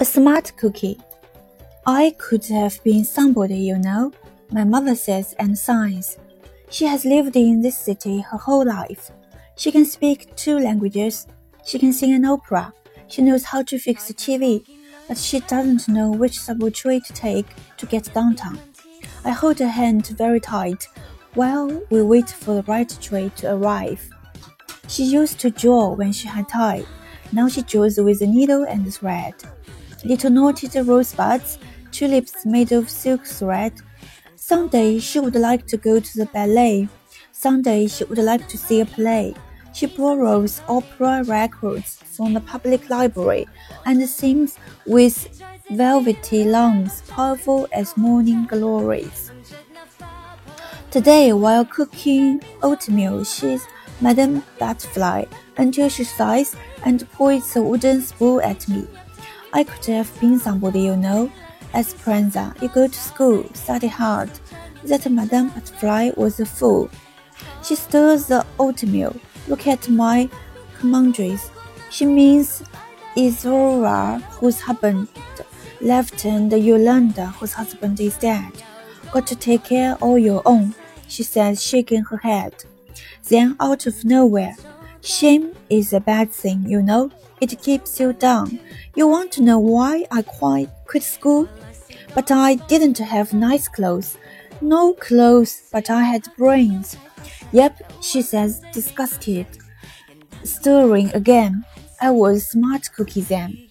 A smart cookie. I could have been somebody, you know, my mother says and sighs. She has lived in this city her whole life. She can speak two languages. She can sing an opera. She knows how to fix a TV, but she doesn't know which subway to take to get downtown. I hold her hand very tight while we wait for the right train to arrive. She used to draw when she had time. Now she draws with a needle and thread little knotted rosebuds, tulips made of silk thread. Someday she would like to go to the ballet. Someday she would like to see a play. She borrows opera records from the public library and sings with velvety lungs powerful as morning glories. Today, while cooking oatmeal, she's Madame Butterfly until she sighs and points a wooden spoon at me. I could have been somebody you know. Esperanza, you go to school, study hard. That Madame Butterfly was a fool. She stirs the oatmeal. Look at my comadres. She means Izaura, whose husband left, and Yolanda, whose husband is dead. Got to take care all your own, she said, shaking her head. Then, out of nowhere, shame is a bad thing, you know. It keeps you down. You want to know why I quite quit school? But I didn't have nice clothes. No clothes, but I had brains. Yep, she says, disgusted. Stirring again. I was smart cookie then.